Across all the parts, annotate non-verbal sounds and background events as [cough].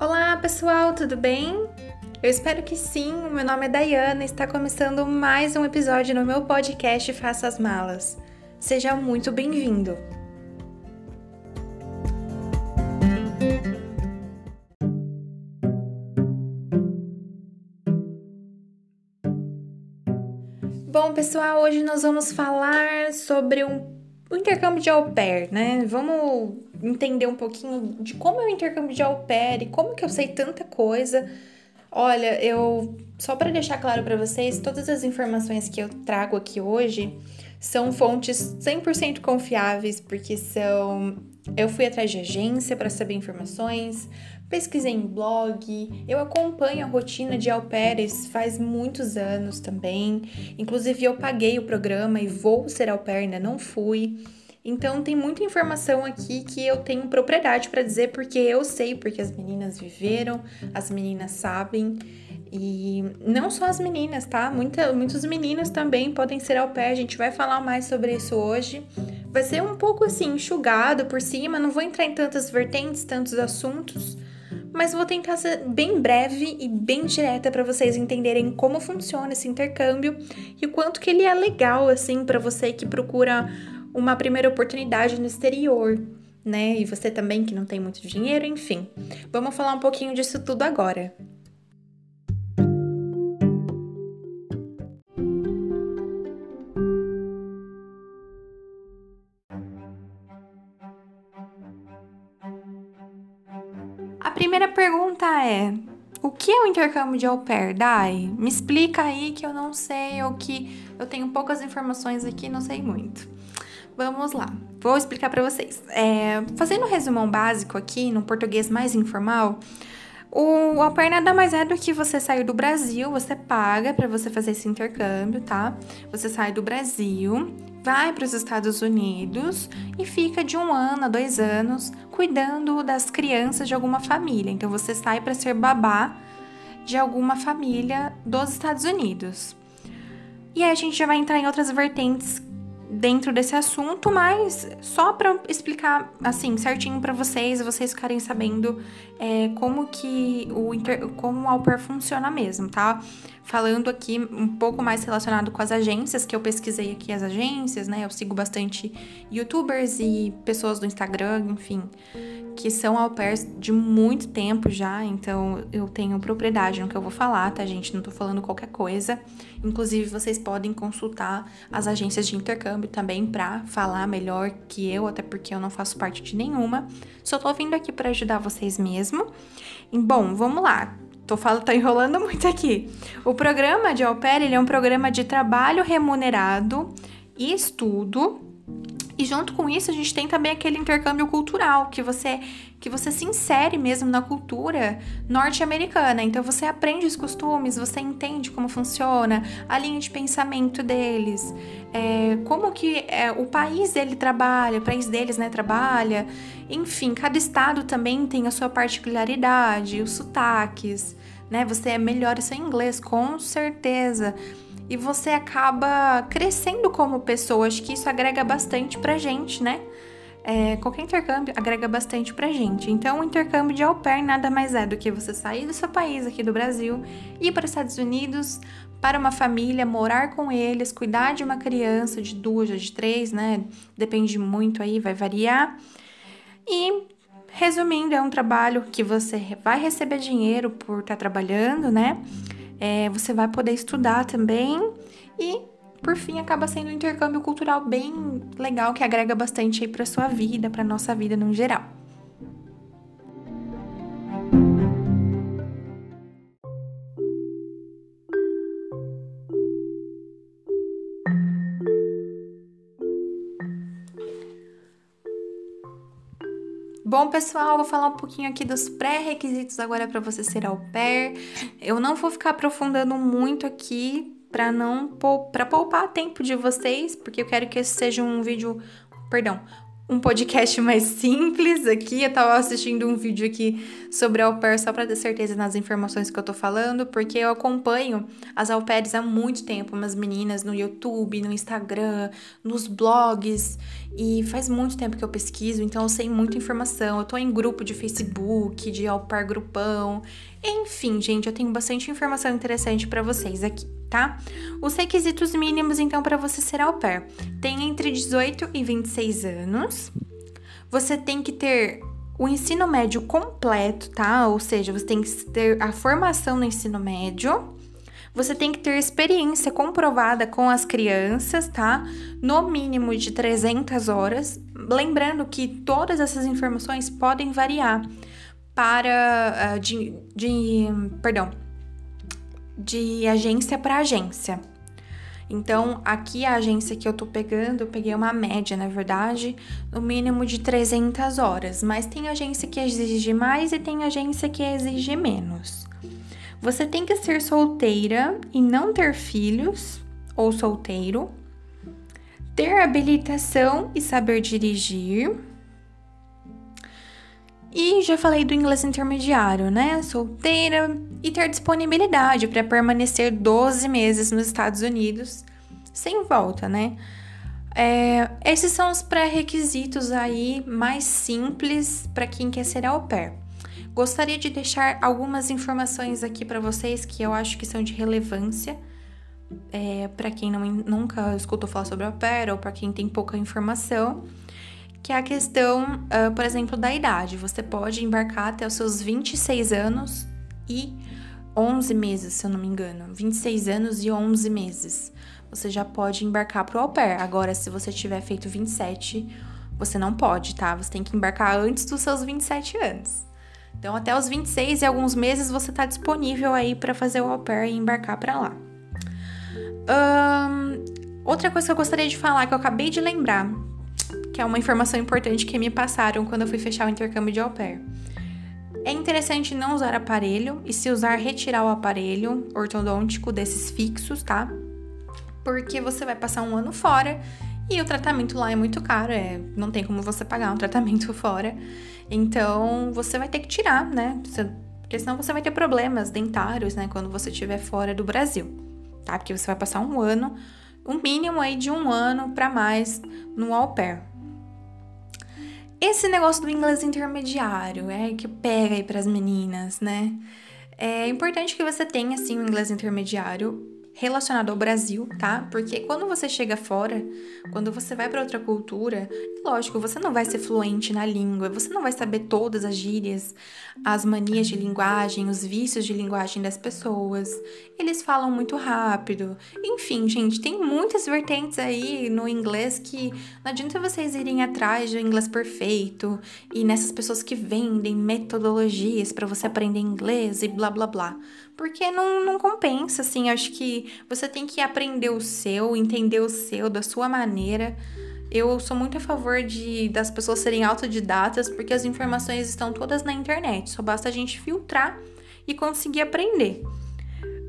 Olá pessoal, tudo bem? Eu espero que sim. O meu nome é Dayana e está começando mais um episódio no meu podcast Faça as Malas. Seja muito bem-vindo! Bom, pessoal, hoje nós vamos falar sobre um, o intercâmbio de au pair, né? Vamos entender um pouquinho de como é o intercâmbio de au e como que eu sei tanta coisa. Olha, eu só para deixar claro para vocês, todas as informações que eu trago aqui hoje são fontes 100% confiáveis, porque são eu fui atrás de agência para saber informações, pesquisei em blog, eu acompanho a rotina de pairs faz muitos anos também. Inclusive, eu paguei o programa e vou ser ainda não fui. Então, tem muita informação aqui que eu tenho propriedade para dizer, porque eu sei, porque as meninas viveram, as meninas sabem. E não só as meninas, tá? Muita, muitos meninos também podem ser au pair. A gente vai falar mais sobre isso hoje. Vai ser um pouco assim, enxugado por cima, não vou entrar em tantas vertentes, tantos assuntos, mas vou tentar ser bem breve e bem direta para vocês entenderem como funciona esse intercâmbio e o quanto que ele é legal assim para você que procura uma primeira oportunidade no exterior, né? E você também que não tem muito dinheiro, enfim. Vamos falar um pouquinho disso tudo agora. A primeira pergunta é: o que é o intercâmbio de au pair, Dai? Me explica aí que eu não sei ou que eu tenho poucas informações aqui, não sei muito. Vamos lá, vou explicar para vocês. É, fazendo um resumão básico aqui, no português mais informal, o au pair nada mais é do que você sair do Brasil, você paga para você fazer esse intercâmbio, tá? Você sai do Brasil, vai para os Estados Unidos e fica de um ano a dois anos cuidando das crianças de alguma família. Então você sai para ser babá de alguma família dos Estados Unidos. E aí a gente já vai entrar em outras vertentes dentro desse assunto, mas só para explicar assim certinho para vocês, vocês ficarem sabendo é, como que o inter, como o au pair funciona mesmo, tá? Falando aqui um pouco mais relacionado com as agências, que eu pesquisei aqui as agências, né? Eu sigo bastante youtubers e pessoas do Instagram, enfim, que são au pairs de muito tempo já, então eu tenho propriedade no que eu vou falar, tá, gente? Não tô falando qualquer coisa. Inclusive, vocês podem consultar as agências de intercâmbio também para falar melhor que eu, até porque eu não faço parte de nenhuma. Só tô vindo aqui para ajudar vocês mesmo. E, bom, vamos lá. Tô, falando, tô enrolando muito aqui. O programa de au pair, ele é um programa de trabalho remunerado e estudo e junto com isso, a gente tem também aquele intercâmbio cultural, que você que você se insere mesmo na cultura norte-americana. Então você aprende os costumes, você entende como funciona a linha de pensamento deles, é, como que é, o país dele trabalha, o país deles né, trabalha. Enfim, cada estado também tem a sua particularidade, os sotaques, né? Você é melhor seu inglês, com certeza e você acaba crescendo como pessoa. Acho que isso agrega bastante pra gente, né? É, qualquer intercâmbio agrega bastante pra gente. Então, o intercâmbio de au pair nada mais é do que você sair do seu país, aqui do Brasil, ir para os Estados Unidos, para uma família, morar com eles, cuidar de uma criança de duas, de três, né? Depende muito aí, vai variar. E, resumindo, é um trabalho que você vai receber dinheiro por estar tá trabalhando, né? É, você vai poder estudar também e por fim acaba sendo um intercâmbio cultural bem legal que agrega bastante aí para sua vida, para nossa vida no geral. Bom, pessoal, vou falar um pouquinho aqui dos pré-requisitos agora para você ser au pair. Eu não vou ficar aprofundando muito aqui para não para poupar tempo de vocês, porque eu quero que esse seja um vídeo, perdão, um podcast [laughs] mais simples aqui. Eu tava assistindo um vídeo aqui sobre au pair só para ter certeza nas informações que eu tô falando, porque eu acompanho as au pairs há muito tempo, umas meninas no YouTube, no Instagram, nos blogs, e faz muito tempo que eu pesquiso, então eu sei muita informação. Eu tô em grupo de Facebook, de au pair grupão. Enfim, gente, eu tenho bastante informação interessante para vocês aqui, tá? Os requisitos mínimos, então, para você ser au pair, tem entre 18 e 26 anos. Você tem que ter o ensino médio completo, tá? Ou seja, você tem que ter a formação no ensino médio. Você tem que ter experiência comprovada com as crianças, tá? No mínimo de 300 horas. Lembrando que todas essas informações podem variar para uh, de, de perdão de agência para agência. Então, aqui a agência que eu tô pegando, eu peguei uma média, na verdade, no mínimo de 300 horas, mas tem agência que exige mais e tem agência que exige menos. Você tem que ser solteira e não ter filhos ou solteiro, ter habilitação e saber dirigir, e já falei do inglês intermediário, né? Solteira e ter disponibilidade para permanecer 12 meses nos Estados Unidos sem volta, né? É, esses são os pré-requisitos aí mais simples para quem quer ser au pair. Gostaria de deixar algumas informações aqui para vocês que eu acho que são de relevância é, para quem não, nunca escutou falar sobre au pair ou para quem tem pouca informação que é a questão, uh, por exemplo, da idade. Você pode embarcar até os seus 26 anos e 11 meses, se eu não me engano. 26 anos e 11 meses. Você já pode embarcar para o au pair. Agora, se você tiver feito 27, você não pode, tá? Você tem que embarcar antes dos seus 27 anos. Então, até os 26 e alguns meses você está disponível aí para fazer o au pair e embarcar para lá. Um, outra coisa que eu gostaria de falar, que eu acabei de lembrar, que é uma informação importante que me passaram quando eu fui fechar o intercâmbio de au pair. É interessante não usar aparelho e se usar, retirar o aparelho ortodôntico desses fixos, tá? Porque você vai passar um ano fora e o tratamento lá é muito caro, é, não tem como você pagar um tratamento [laughs] fora. Então, você vai ter que tirar, né? Porque senão você vai ter problemas dentários, né? Quando você estiver fora do Brasil, tá? Porque você vai passar um ano, um mínimo aí de um ano para mais no au pair. Esse negócio do inglês intermediário é que pega aí para as meninas, né? É importante que você tenha assim um inglês intermediário relacionado ao Brasil, tá? Porque quando você chega fora, quando você vai para outra cultura, lógico, você não vai ser fluente na língua, você não vai saber todas as gírias, as manias de linguagem, os vícios de linguagem das pessoas. Eles falam muito rápido. Enfim, gente, tem muitas vertentes aí no inglês que não adianta vocês irem atrás do inglês perfeito e nessas pessoas que vendem metodologias para você aprender inglês e blá blá blá porque não, não compensa, assim. Acho que você tem que aprender o seu, entender o seu, da sua maneira. Eu sou muito a favor de das pessoas serem autodidatas, porque as informações estão todas na internet. Só basta a gente filtrar e conseguir aprender.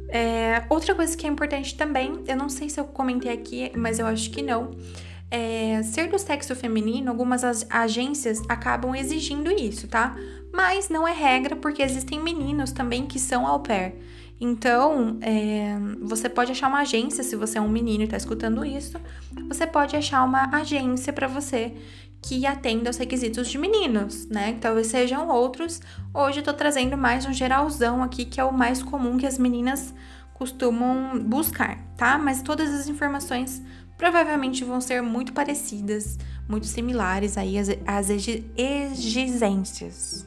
É, outra coisa que é importante também, eu não sei se eu comentei aqui, mas eu acho que não. É, ser do sexo feminino, algumas agências acabam exigindo isso, tá? Mas não é regra porque existem meninos também que são au pair. Então, é, você pode achar uma agência, se você é um menino e está escutando isso, você pode achar uma agência para você que atenda aos requisitos de meninos, né? Talvez sejam outros. Hoje eu tô trazendo mais um geralzão aqui, que é o mais comum que as meninas costumam buscar, tá? Mas todas as informações provavelmente vão ser muito parecidas, muito similares aí às, às exigências.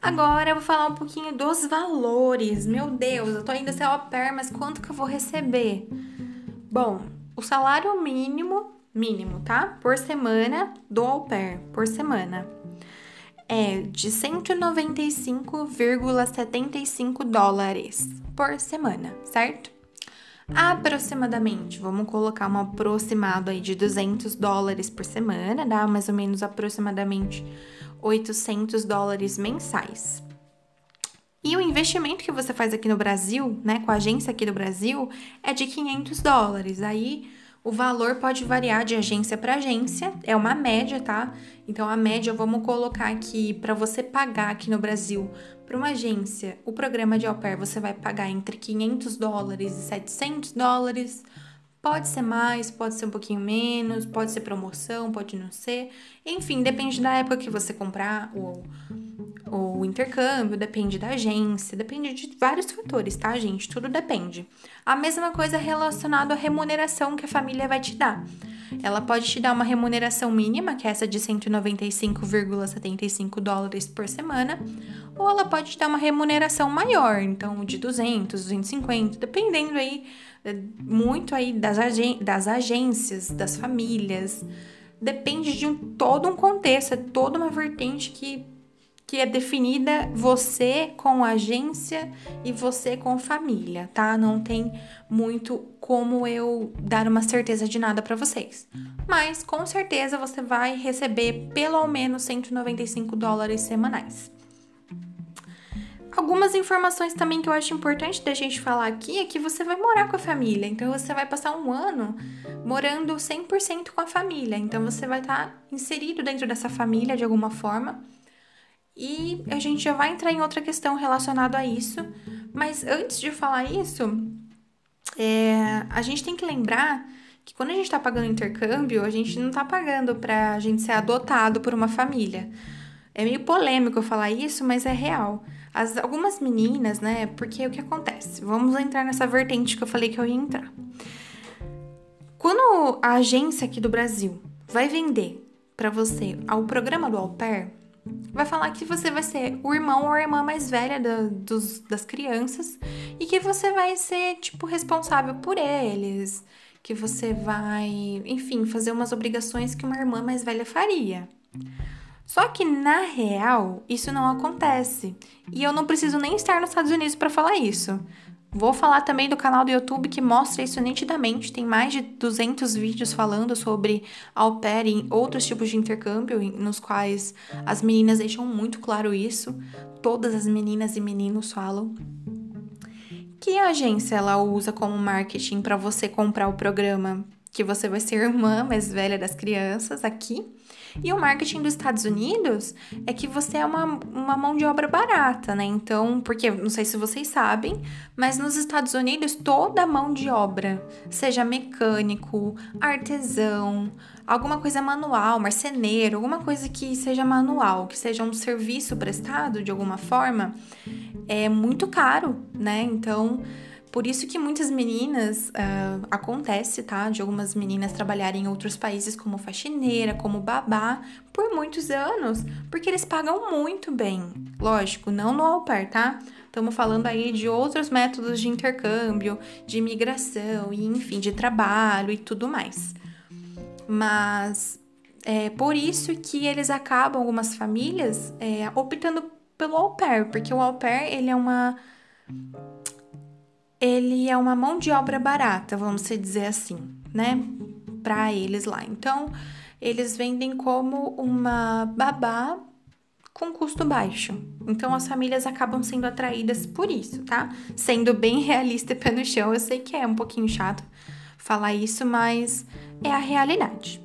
Agora eu vou falar um pouquinho dos valores. Meu Deus, eu tô indo ser au pair, mas quanto que eu vou receber? Bom, o salário mínimo, mínimo, tá? Por semana do au pair, por semana, é de 195,75 dólares por semana, certo? Aproximadamente, vamos colocar um aproximado aí de 200 dólares por semana, dá mais ou menos aproximadamente 800 dólares mensais. E o investimento que você faz aqui no Brasil, né, com a agência aqui do Brasil, é de 500 dólares. Aí o valor pode variar de agência para agência, é uma média, tá? Então a média vamos colocar aqui para você pagar aqui no Brasil para uma agência, o programa de au pair você vai pagar entre 500 dólares e 700 dólares. Pode ser mais, pode ser um pouquinho menos, pode ser promoção, pode não ser. Enfim, depende da época que você comprar o, o intercâmbio, depende da agência, depende de vários fatores, tá, gente? Tudo depende. A mesma coisa relacionada à remuneração que a família vai te dar. Ela pode te dar uma remuneração mínima, que é essa de 195,75 dólares por semana, ou ela pode te dar uma remuneração maior, então de 200, 250, dependendo aí é, muito aí das, agen das agências, das famílias. Depende de um, todo um contexto, é toda uma vertente que, que é definida você com agência e você com família, tá? Não tem muito como eu dar uma certeza de nada para vocês. Mas com certeza você vai receber pelo menos 195 dólares semanais. Algumas informações também que eu acho importante da gente falar aqui é que você vai morar com a família, então você vai passar um ano morando 100% com a família, então você vai estar tá inserido dentro dessa família de alguma forma. E a gente já vai entrar em outra questão relacionada a isso, mas antes de falar isso, é, a gente tem que lembrar que quando a gente está pagando intercâmbio, a gente não está pagando para a gente ser adotado por uma família. É meio polêmico falar isso, mas é real. As, algumas meninas, né? Porque o que acontece? Vamos entrar nessa vertente que eu falei que eu ia entrar. Quando a agência aqui do Brasil vai vender para você ao programa do Au Pair, vai falar que você vai ser o irmão ou a irmã mais velha dos, das crianças e que você vai ser, tipo, responsável por eles, que você vai, enfim, fazer umas obrigações que uma irmã mais velha faria. Só que na real, isso não acontece. E eu não preciso nem estar nos Estados Unidos para falar isso. Vou falar também do canal do YouTube que mostra isso nitidamente. Tem mais de 200 vídeos falando sobre au pair e outros tipos de intercâmbio, nos quais as meninas deixam muito claro isso. Todas as meninas e meninos falam. Que agência ela usa como marketing para você comprar o programa que você vai ser irmã mais velha das crianças aqui e o marketing dos Estados Unidos é que você é uma, uma mão de obra barata, né? Então, porque não sei se vocês sabem, mas nos Estados Unidos toda mão de obra, seja mecânico, artesão, alguma coisa manual, marceneiro, alguma coisa que seja manual, que seja um serviço prestado de alguma forma, é muito caro, né? Então, por isso que muitas meninas, uh, acontece, tá? De algumas meninas trabalharem em outros países como faxineira, como babá, por muitos anos, porque eles pagam muito bem. Lógico, não no au pair, tá? Estamos falando aí de outros métodos de intercâmbio, de imigração, e enfim, de trabalho e tudo mais. Mas é por isso que eles acabam, algumas famílias, é, optando pelo au pair, porque o au pair, ele é uma ele é uma mão de obra barata, vamos dizer assim, né? Para eles lá. Então, eles vendem como uma babá com custo baixo. Então, as famílias acabam sendo atraídas por isso, tá? Sendo bem realista e pé no chão, eu sei que é um pouquinho chato falar isso, mas é a realidade.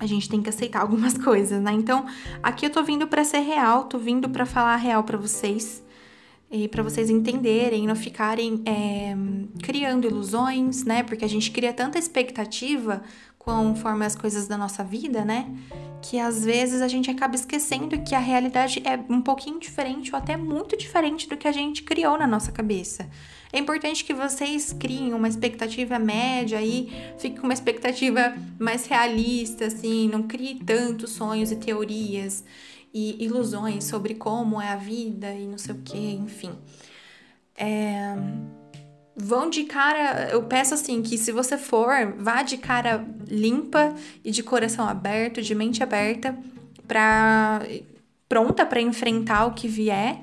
A gente tem que aceitar [laughs] algumas coisas, né? Então, aqui eu tô vindo para ser real, tô vindo para falar real para vocês e para vocês entenderem, não ficarem é, criando ilusões, né? Porque a gente cria tanta expectativa conforme as coisas da nossa vida, né? Que às vezes a gente acaba esquecendo que a realidade é um pouquinho diferente ou até muito diferente do que a gente criou na nossa cabeça. É importante que vocês criem uma expectativa média aí, fique com uma expectativa mais realista, assim, não crie tantos sonhos e teorias e ilusões sobre como é a vida e não sei o que, enfim. É, vão de cara. Eu peço assim que se você for, vá de cara limpa e de coração aberto, de mente aberta, para pronta para enfrentar o que vier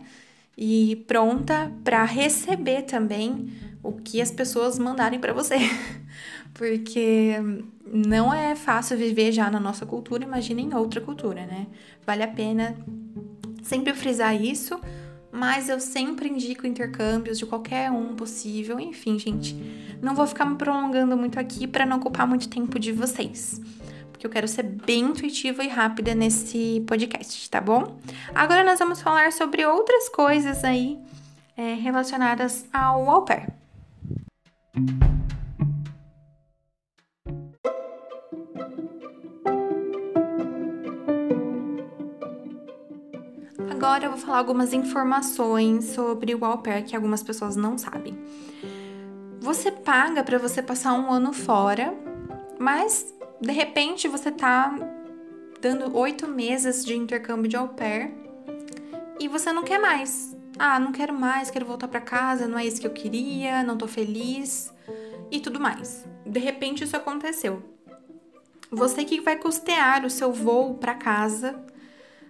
e pronta para receber também o que as pessoas mandarem para você. [laughs] Porque não é fácil viver já na nossa cultura, imagina em outra cultura, né? Vale a pena sempre frisar isso, mas eu sempre indico intercâmbios de qualquer um possível. Enfim, gente, não vou ficar me prolongando muito aqui para não ocupar muito tempo de vocês. Porque eu quero ser bem intuitiva e rápida nesse podcast, tá bom? Agora nós vamos falar sobre outras coisas aí é, relacionadas ao au pair. Agora eu vou falar algumas informações sobre o au pair que algumas pessoas não sabem. Você paga para você passar um ano fora, mas de repente você tá dando oito meses de intercâmbio de au pair e você não quer mais. Ah, não quero mais, quero voltar para casa, não é isso que eu queria, não tô feliz e tudo mais. De repente isso aconteceu. Você que vai custear o seu voo para casa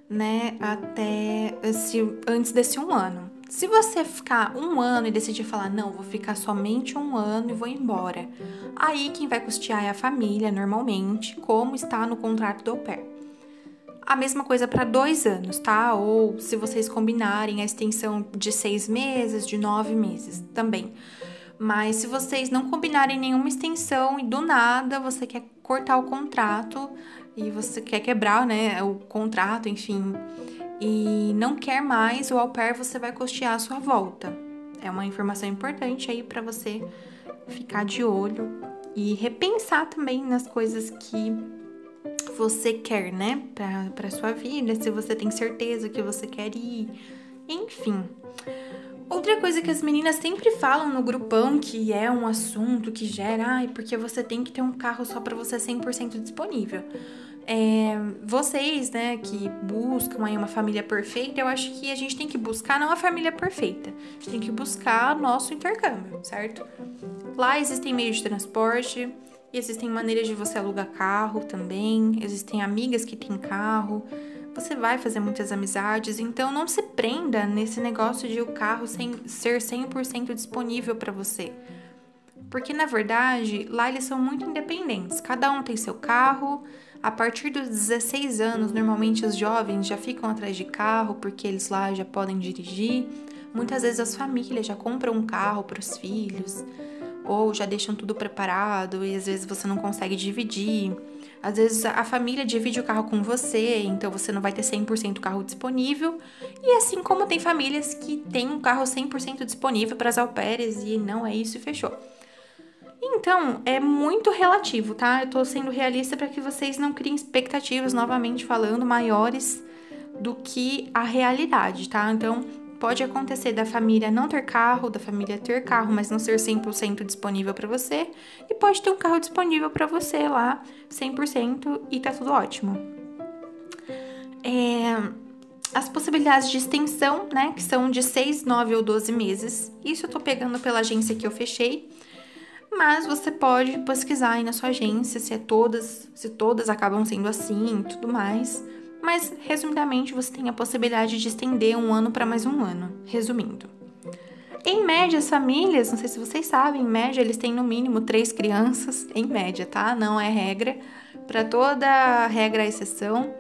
né, até esse, antes desse um ano. Se você ficar um ano e decidir falar, não, vou ficar somente um ano e vou embora, aí quem vai custear é a família, normalmente, como está no contrato do pair. A mesma coisa para dois anos, tá? Ou se vocês combinarem a extensão de seis meses, de nove meses também. Mas se vocês não combinarem nenhuma extensão e do nada você quer cortar o contrato, e você quer quebrar, né, o contrato, enfim, e não quer mais o au pair, você vai custear a sua volta. É uma informação importante aí para você ficar de olho e repensar também nas coisas que você quer, né, para sua vida, se você tem certeza que você quer ir, enfim. Outra coisa que as meninas sempre falam no grupão, que é um assunto que gera, ai, porque você tem que ter um carro só para você 100% disponível. É, vocês, né, que buscam aí uma família perfeita, eu acho que a gente tem que buscar não a família perfeita, a gente tem que buscar nosso intercâmbio, certo? Lá existem meios de transporte, existem maneiras de você alugar carro também, existem amigas que têm carro, você vai fazer muitas amizades, então não se prenda nesse negócio de o carro sem, ser 100% disponível para você. Porque na verdade, lá eles são muito independentes. Cada um tem seu carro. A partir dos 16 anos, normalmente os jovens já ficam atrás de carro porque eles lá já podem dirigir. Muitas vezes as famílias já compram um carro para os filhos ou já deixam tudo preparado e às vezes você não consegue dividir. Às vezes a família divide o carro com você, então você não vai ter 100% carro disponível. E assim como tem famílias que têm um carro 100% disponível para as pairs e não é isso e fechou. Então, é muito relativo, tá? Eu tô sendo realista para que vocês não criem expectativas, novamente falando, maiores do que a realidade, tá? Então, pode acontecer da família não ter carro, da família ter carro, mas não ser 100% disponível para você, e pode ter um carro disponível para você lá, 100% e tá tudo ótimo. É, as possibilidades de extensão, né, que são de 6, 9 ou 12 meses. Isso eu tô pegando pela agência que eu fechei. Mas você pode pesquisar aí na sua agência se é todas, se todas acabam sendo assim e tudo mais. Mas, resumidamente, você tem a possibilidade de estender um ano para mais um ano. Resumindo. Em média, as famílias, não sei se vocês sabem, em média eles têm no mínimo três crianças, em média, tá? Não é regra. Para toda regra é exceção.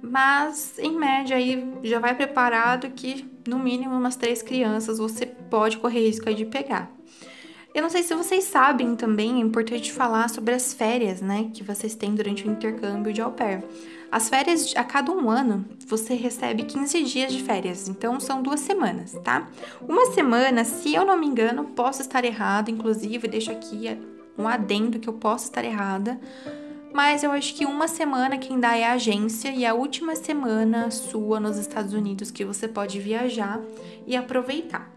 Mas, em média, aí já vai preparado que no mínimo umas três crianças você pode correr risco de pegar. Eu não sei se vocês sabem também, é importante falar sobre as férias, né, que vocês têm durante o intercâmbio de au pair. As férias, a cada um ano, você recebe 15 dias de férias, então são duas semanas, tá? Uma semana, se eu não me engano, posso estar errado, inclusive, deixo aqui um adendo que eu posso estar errada, mas eu acho que uma semana quem dá é a agência e a última semana sua nos Estados Unidos que você pode viajar e aproveitar.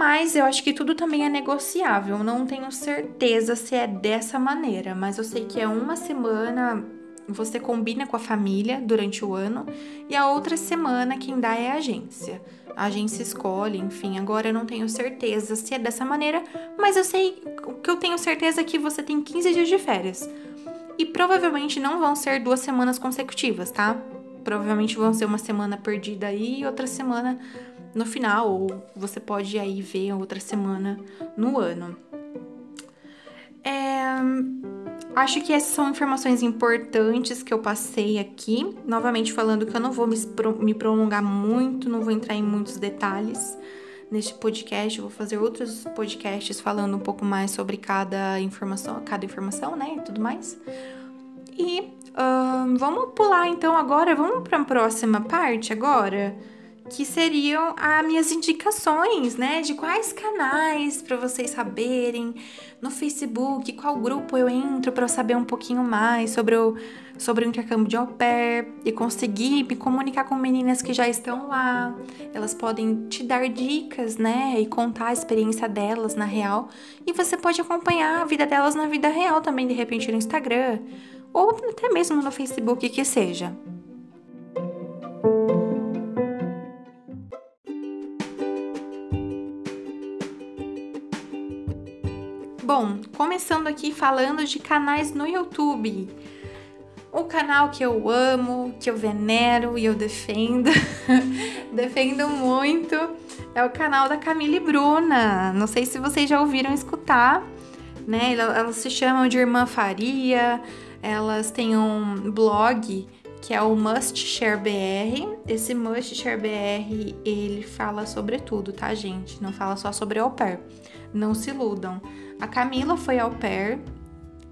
Mas eu acho que tudo também é negociável. Não tenho certeza se é dessa maneira, mas eu sei que é uma semana você combina com a família durante o ano e a outra semana quem dá é a agência. A agência escolhe, enfim, agora eu não tenho certeza se é dessa maneira, mas eu sei o que eu tenho certeza é que você tem 15 dias de férias. E provavelmente não vão ser duas semanas consecutivas, tá? Provavelmente vão ser uma semana perdida aí e outra semana no final, ou você pode aí ver outra semana no ano. É, Acho que essas são informações importantes que eu passei aqui. Novamente falando que eu não vou me prolongar muito, não vou entrar em muitos detalhes neste podcast. Eu vou fazer outros podcasts falando um pouco mais sobre cada informação, cada informação, né? E tudo mais. E vamos pular então agora, vamos para a próxima parte agora que seriam as minhas indicações, né? De quais canais para vocês saberem no Facebook, qual grupo eu entro para saber um pouquinho mais sobre o, sobre o intercâmbio de au pair e conseguir me comunicar com meninas que já estão lá. Elas podem te dar dicas, né? E contar a experiência delas na real. E você pode acompanhar a vida delas na vida real também, de repente no Instagram ou até mesmo no Facebook, que seja. Começando aqui falando de canais no YouTube. O canal que eu amo, que eu venero e eu defendo, [laughs] defendo muito, é o canal da Camille Bruna. Não sei se vocês já ouviram escutar, né? Elas se chamam de Irmã Faria, elas têm um blog que é o Must Share BR. Esse Must Share BR, ele fala sobre tudo, tá, gente? Não fala só sobre au pair. Não se iludam. A Camila foi au pair,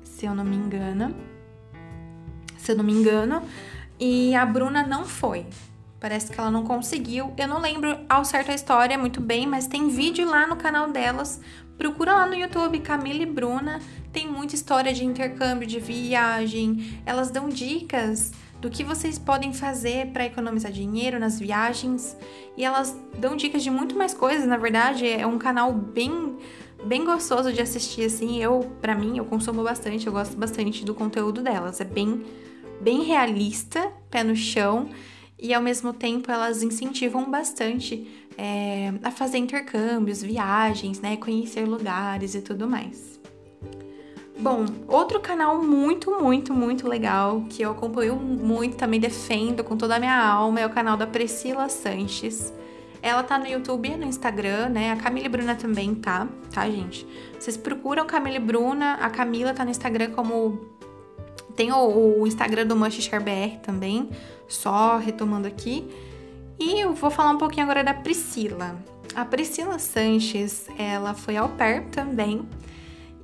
se eu não me engano. Se eu não me engano. E a Bruna não foi. Parece que ela não conseguiu. Eu não lembro ao certo a história muito bem, mas tem vídeo lá no canal delas. Procura lá no YouTube, Camila e Bruna. Tem muita história de intercâmbio, de viagem. Elas dão dicas do que vocês podem fazer para economizar dinheiro nas viagens. E elas dão dicas de muito mais coisas, na verdade. É um canal bem bem gostoso de assistir, assim. Eu, para mim, eu consumo bastante, eu gosto bastante do conteúdo delas. É bem, bem realista, pé no chão, e ao mesmo tempo elas incentivam bastante é, a fazer intercâmbios, viagens, né? Conhecer lugares e tudo mais. Bom, outro canal muito, muito, muito legal que eu acompanho muito, também defendo com toda a minha alma, é o canal da Priscila Sanches. Ela tá no YouTube e no Instagram, né? A Camila Bruna também tá, tá, gente? Vocês procuram Camila Bruna, a Camila tá no Instagram como. Tem o, o Instagram do Mushshare BR também, só retomando aqui. E eu vou falar um pouquinho agora da Priscila. A Priscila Sanches, ela foi au pair também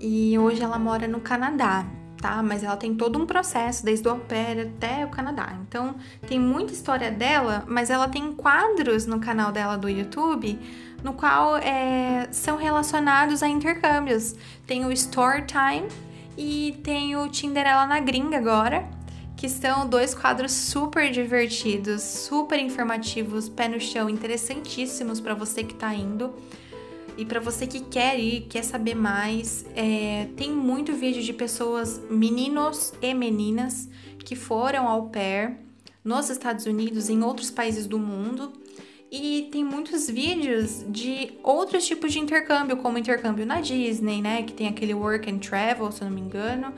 e hoje ela mora no Canadá tá? Mas ela tem todo um processo, desde o au pair até o Canadá. Então, tem muita história dela, mas ela tem quadros no canal dela do YouTube no qual é, são relacionados a intercâmbios. Tem o Story Time e tem o Tinderela na Gringa agora, que são dois quadros super divertidos, super informativos, pé no chão, interessantíssimos para você que tá indo. E para você que quer ir, quer saber mais, é, tem muito vídeo de pessoas, meninos e meninas, que foram ao pair nos Estados Unidos, em outros países do mundo. E tem muitos vídeos de outros tipos de intercâmbio, como intercâmbio na Disney, né? Que tem aquele work and travel, se eu não me engano.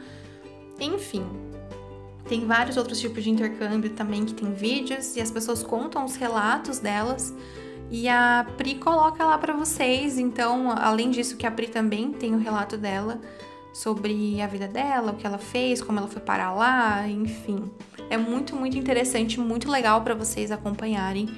Enfim, tem vários outros tipos de intercâmbio também que tem vídeos e as pessoas contam os relatos delas. E a Pri coloca lá para vocês. Então, além disso, que a Pri também tem o relato dela sobre a vida dela, o que ela fez, como ela foi parar lá, enfim. É muito, muito interessante, muito legal para vocês acompanharem.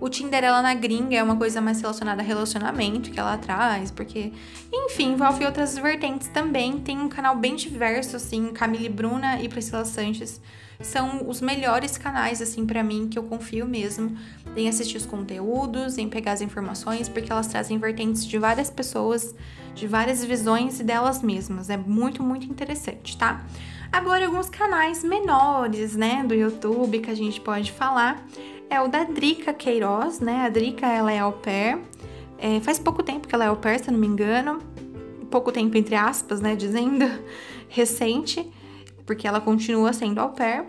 O Tinderela na gringa é uma coisa mais relacionada a relacionamento que ela traz, porque, enfim, envolve outras vertentes também. Tem um canal bem diverso, assim, Camille Bruna e Priscila Sanches são os melhores canais, assim, para mim, que eu confio mesmo em assistir os conteúdos, em pegar as informações, porque elas trazem vertentes de várias pessoas, de várias visões e delas mesmas. É muito, muito interessante, tá? Agora, alguns canais menores, né, do YouTube que a gente pode falar é o da Drica Queiroz, né? A Drica, ela é au pair. É, faz pouco tempo que ela é au pair, se não me engano. Pouco tempo, entre aspas, né, dizendo, [laughs] recente porque ela continua sendo au pair.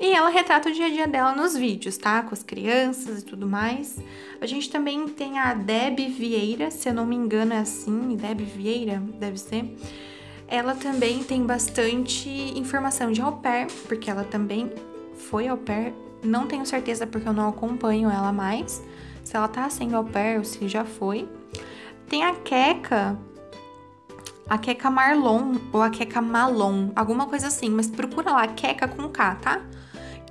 E ela retrata o dia a dia dela nos vídeos, tá? Com as crianças e tudo mais. A gente também tem a Deb Vieira, se eu não me engano é assim, Deb Vieira, deve ser. Ela também tem bastante informação de au pair, porque ela também foi au pair. Não tenho certeza porque eu não acompanho ela mais, se ela tá sendo au pair ou se já foi. Tem a Keka, a Queca Marlon ou a Queca Malon, alguma coisa assim, mas procura lá, Queca com K, tá?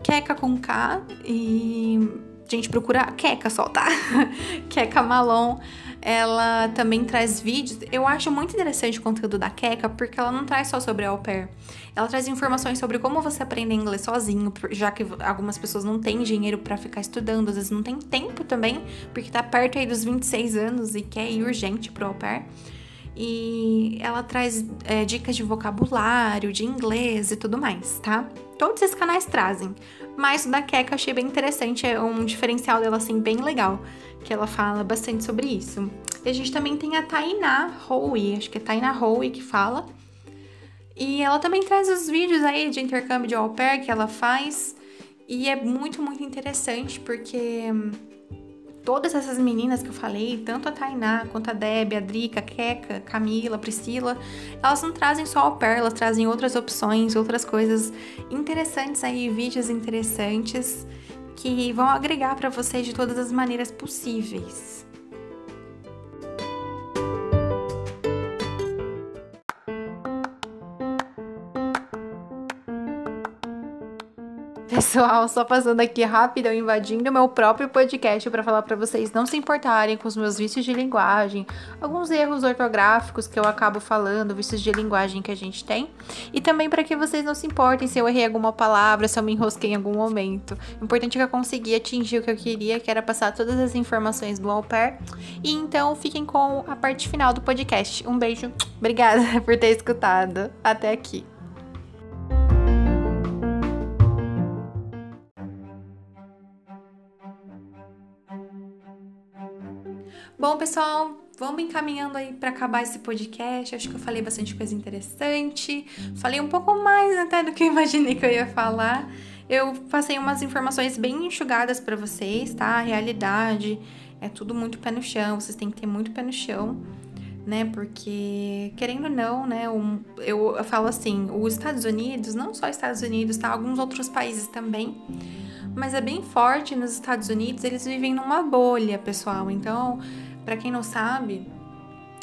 Queca com K e. Gente, procura Queca só, tá? [laughs] Queca Malon ela também traz vídeos. Eu acho muito interessante o conteúdo da Keka, porque ela não traz só sobre au pair. Ela traz informações sobre como você aprende inglês sozinho, já que algumas pessoas não têm dinheiro para ficar estudando, às vezes não tem tempo também, porque tá perto aí dos 26 anos e quer ir urgente pro au pair. E ela traz é, dicas de vocabulário, de inglês e tudo mais, tá? Todos esses canais trazem. Mas o da Keka eu achei bem interessante, é um diferencial dela assim bem legal que ela fala bastante sobre isso. E a gente também tem a Tainá Howe, acho que é Tainá Howe que fala. E ela também traz os vídeos aí de intercâmbio de au pair que ela faz. E é muito, muito interessante porque todas essas meninas que eu falei, tanto a Tainá quanto a Debbie, a Drica, a Keka, Camila, Priscila, elas não trazem só au pair, elas trazem outras opções, outras coisas interessantes aí, vídeos interessantes que vão agregar para vocês de todas as maneiras possíveis. Pessoal, só passando aqui rápido, invadindo meu próprio podcast para falar para vocês não se importarem com os meus vícios de linguagem, alguns erros ortográficos que eu acabo falando, vícios de linguagem que a gente tem, e também para que vocês não se importem se eu errei alguma palavra, se eu me enrosquei em algum momento. O importante é que eu consegui atingir o que eu queria, que era passar todas as informações do au pair. E então fiquem com a parte final do podcast. Um beijo, obrigada [laughs] por ter escutado até aqui. Bom, pessoal, vamos encaminhando aí para acabar esse podcast. Acho que eu falei bastante coisa interessante. Falei um pouco mais até do que eu imaginei que eu ia falar. Eu passei umas informações bem enxugadas para vocês, tá? A realidade é tudo muito pé no chão. Vocês têm que ter muito pé no chão, né? Porque, querendo ou não, né? Eu, eu falo assim: os Estados Unidos, não só os Estados Unidos, tá? Alguns outros países também mas é bem forte nos Estados Unidos, eles vivem numa bolha, pessoal. Então, para quem não sabe,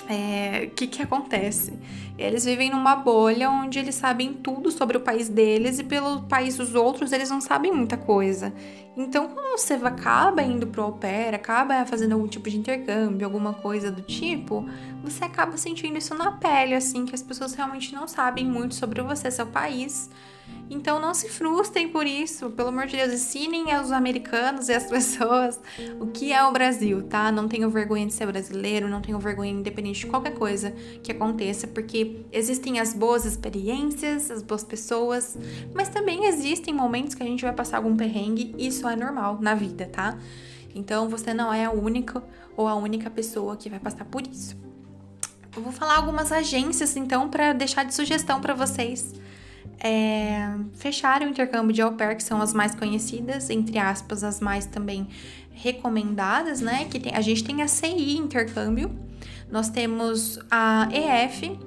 o é, que, que acontece? Eles vivem numa bolha onde eles sabem tudo sobre o país deles e pelo país dos outros eles não sabem muita coisa. Então, quando você acaba indo pro au pair, acaba fazendo algum tipo de intercâmbio, alguma coisa do tipo, você acaba sentindo isso na pele, assim, que as pessoas realmente não sabem muito sobre você, seu país. Então não se frustrem por isso, pelo amor de Deus, ensinem aos americanos e às [laughs] pessoas o que é o Brasil, tá? Não tenho vergonha de ser brasileiro, não tenho vergonha independente de qualquer coisa que aconteça, porque existem as boas experiências, as boas pessoas, mas também existem momentos que a gente vai passar algum perrengue, isso é normal na vida, tá? Então você não é a única ou a única pessoa que vai passar por isso. Eu vou falar algumas agências então para deixar de sugestão para vocês é, fecharam o intercâmbio de au pair, que são as mais conhecidas, entre aspas, as mais também recomendadas, né? Que tem, a gente tem a CI Intercâmbio, nós temos a EF,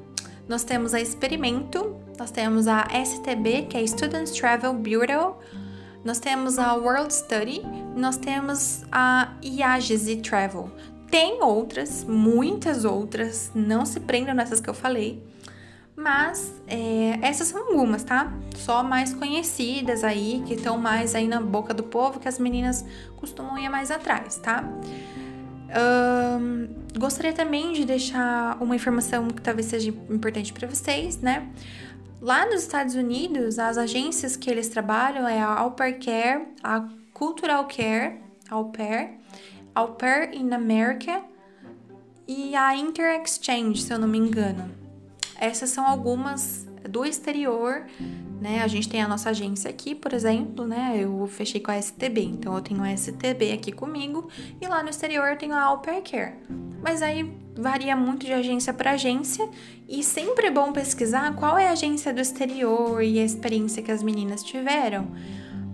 nós temos a Experimento, nós temos a STB, que é Students Travel Bureau, nós temos a World Study, nós temos a IAGZ Travel. Tem outras, muitas outras, não se prendam nessas que eu falei. Mas é, essas são algumas, tá? Só mais conhecidas aí, que estão mais aí na boca do povo, que as meninas costumam ir mais atrás, tá? Gostaria também de deixar uma informação que talvez seja importante para vocês, né? Lá nos Estados Unidos, as agências que eles trabalham é a Au Pair Care, a Cultural Care, Au Pair in America e a Inter Exchange, se eu não me engano. Essas são algumas do exterior, né? A gente tem a nossa agência aqui, por exemplo, né? Eu fechei com a STB, então eu tenho a STB aqui comigo e lá no exterior eu tenho a Au Pair Care. Mas aí varia muito de agência para agência e sempre é bom pesquisar qual é a agência do exterior e a experiência que as meninas tiveram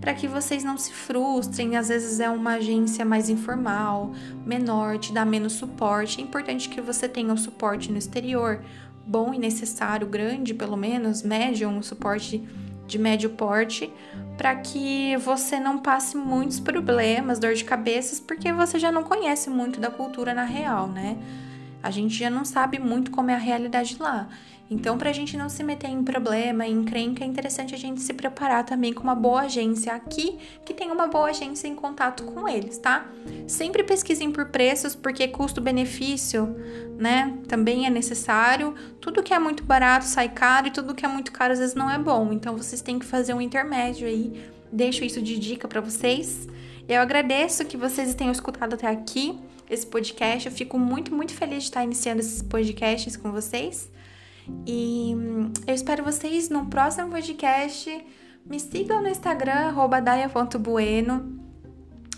para que vocês não se frustrem. Às vezes é uma agência mais informal, menor, te dá menos suporte. É importante que você tenha o suporte no exterior, bom e necessário, grande pelo menos, médio, um suporte de médio porte, para que você não passe muitos problemas, dor de cabeças, porque você já não conhece muito da cultura na real, né? A gente já não sabe muito como é a realidade lá. Então, para a gente não se meter em problema, em encrenca, é interessante a gente se preparar também com uma boa agência aqui, que tem uma boa agência em contato com eles, tá? Sempre pesquisem por preços, porque custo-benefício, né, também é necessário. Tudo que é muito barato sai caro e tudo que é muito caro às vezes não é bom. Então, vocês têm que fazer um intermédio aí. Deixo isso de dica para vocês. Eu agradeço que vocês tenham escutado até aqui esse podcast. Eu fico muito, muito feliz de estar iniciando esses podcasts com vocês. E eu espero vocês no próximo podcast. Me sigam no Instagram, daia.bueno.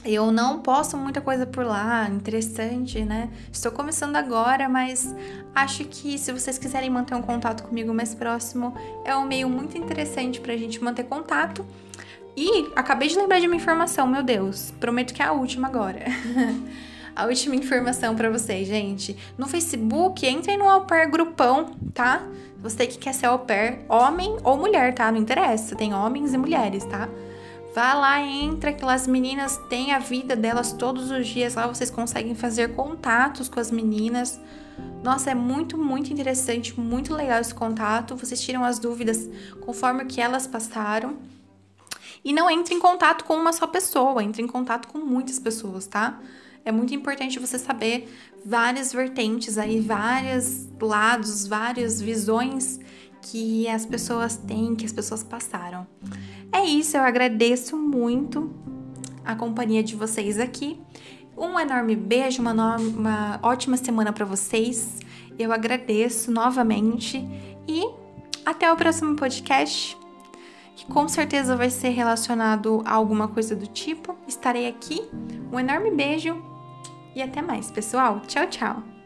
Eu não posto muita coisa por lá, interessante, né? Estou começando agora, mas acho que se vocês quiserem manter um contato comigo mais próximo, é um meio muito interessante pra gente manter contato. E acabei de lembrar de uma informação, meu Deus, prometo que é a última agora. [laughs] a última informação para vocês, gente. No Facebook, entrem no Au Pair Grupão, tá? Você que quer ser au pair, homem ou mulher, tá? Não interessa, tem homens e mulheres, tá? Vá lá, entra, aquelas meninas têm a vida delas todos os dias. Lá vocês conseguem fazer contatos com as meninas. Nossa, é muito, muito interessante, muito legal esse contato. Vocês tiram as dúvidas conforme que elas passaram. E não entre em contato com uma só pessoa, entre em contato com muitas pessoas, tá? É muito importante você saber várias vertentes aí, vários lados, várias visões que as pessoas têm, que as pessoas passaram. É isso, eu agradeço muito a companhia de vocês aqui. Um enorme beijo, uma, no... uma ótima semana para vocês. Eu agradeço novamente e até o próximo podcast, que com certeza vai ser relacionado a alguma coisa do tipo. Estarei aqui. Um enorme beijo e até mais, pessoal. Tchau, tchau!